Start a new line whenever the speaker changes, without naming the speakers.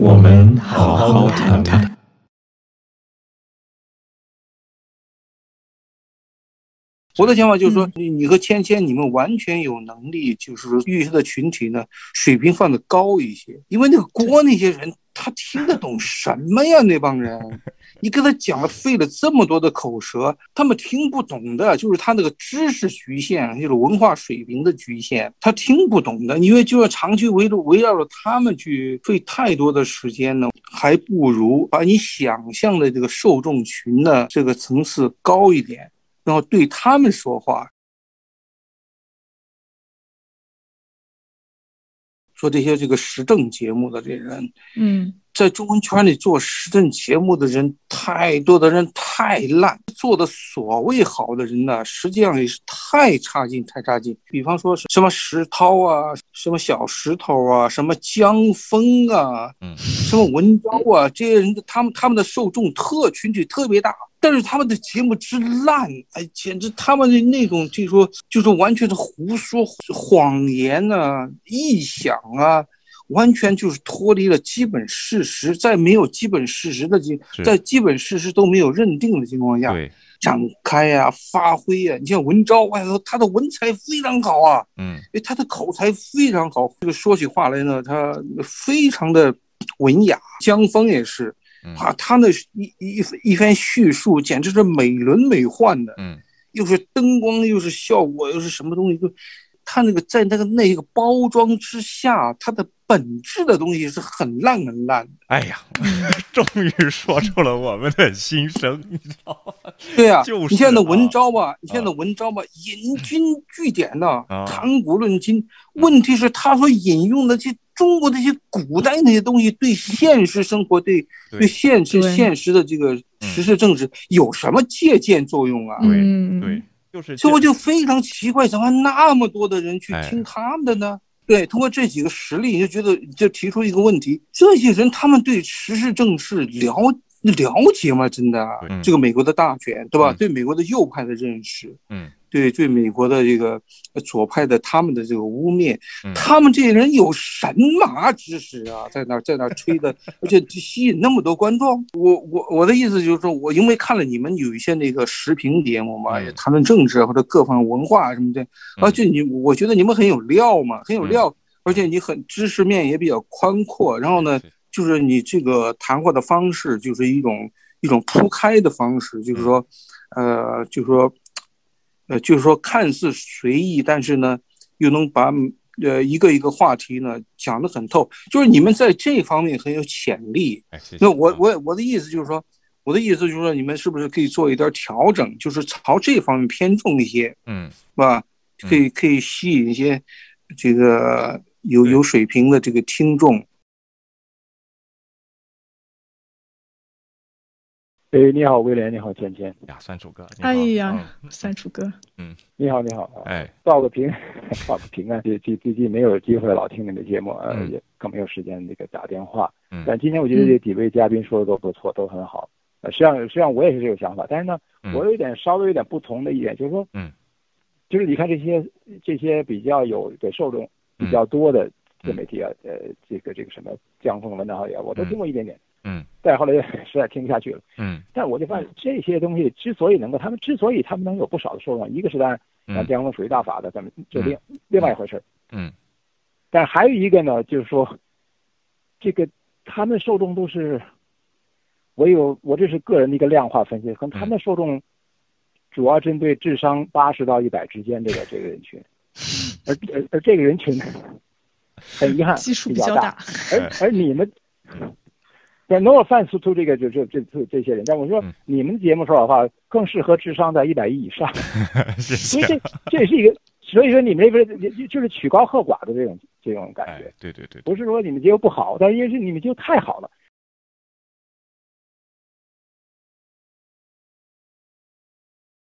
我们好好谈谈。
我的想法就是说，你你和芊芊，你们完全有能力，就是说预测的群体呢，水平放的高一些。因为那个锅那些人，他听得懂什么呀？那帮人，你跟他讲了，费了这么多的口舌，他们听不懂的，就是他那个知识局限，就是文化水平的局限，他听不懂的。因为就要长期围着围绕着他们去费太多的时间呢，还不如把你想象的这个受众群的这个层次高一点。然后对他们说话，做这些这个时政节目的这些人，
嗯，
在中文圈里做时政节目的人太多的人太烂，做的所谓好的人呢，实际上也是太差劲太差劲。比方说什么石涛啊，什么小石头啊，什么江峰啊，嗯，什么文昭啊，这些人他们他们的受众特群体特别大。但是他们的节目之烂，哎，简直他们的那种就是说就是完全是胡说谎言啊、臆想啊，完全就是脱离了基本事实，在没有基本事实的情，在基本事实都没有认定的情况下，展开呀、发挥呀。你像文昭，哎呦，他的文采非常好啊，嗯，哎，他的口才非常好，这个说起话来呢，他非常的文雅。江峰也是。啊，他那一一一番叙述简直是美轮美奂的，嗯，又是灯光，又是效果，又是什么东西，就他那个在那个那一个包装之下，它的本质的东西是很烂很烂的。
哎呀，终于说出了我们的心声，你知道吗？
对啊，
就是
你现在的文章吧，你现在的文章吧，引经据典的，谈古论今。问题是他所引用的这。中国这些古代那些东西，对现实生活、对对现实现实的这个时事政治有什么借鉴作用啊？
对对，就是，
所以我就非常奇怪，怎么那么多的人去听他们的呢？对，通过这几个实例，你就觉得就提出一个问题：这些人他们对时事政事了了解吗？真的，这个美国的大选，对吧？对美国的右派的认识，嗯。对对，美国的这个左派的他们的这个污蔑，他们这些人有神马知识啊，在那在那吹的，而且吸引那么多观众。我我我的意思就是说，我因为看了你们有一些那个时评节目嘛，也谈论政治或者各方文化什么的，而且你我觉得你们很有料嘛，很有料，而且你很知识面也比较宽阔。然后呢，就是你这个谈话的方式就是一种一种铺开的方式，就是说，呃，就是说。呃，就是说看似随意，但是呢，又能把呃一个一个话题呢讲得很透。就是你们在这方面很有潜力。那我我我的意思就是说，我的意思就是说，你们是不是可以做一点调整，就是朝这方面偏重一些，嗯，是吧？可以可以吸引一些这个有有水平的这个听众。
哎，你好，威廉，你好，芊芊。
呀，三楚哥，
哎呀，三楚哥，
嗯，你好，你好，
哎，
报个平，报个平安，最最最近没有机会老听你的节目，呃，也更没有时间那个打电话，嗯，但今天我觉得这几位嘉宾说的都不错，都很好，呃，实际上实际上我也是这个想法，但是呢，我有一点稍微有点不同的一点，就是说，嗯，就是你看这些这些比较有的受众比较多的自媒体啊，呃，这个这个什么江峰文章也，我都听过一点点。嗯，但后来实在听不下去了。嗯，但我就发现这些东西之所以能够，他们之所以他们能有不少的受众，一个是当然，江峰属于大法的，咱们就另另外一回事嗯，但还有一个呢，就是说，这个他们受众都是，我有我这是个人的一个量化分析，可能他们受众主要针对智商八十到一百之间这个这个人群，而而而这个人群很遗憾
基数
比较
大，
而而你们。对，no offense to 这个就这这这这些人，但我说你们节目说的话更适合智商在一百亿以上，所以这这也是一个，所以说你们这边就是曲高和寡的这种这种感觉。
对对对，
不是说你们节目不好，但因为是你们节目太好了，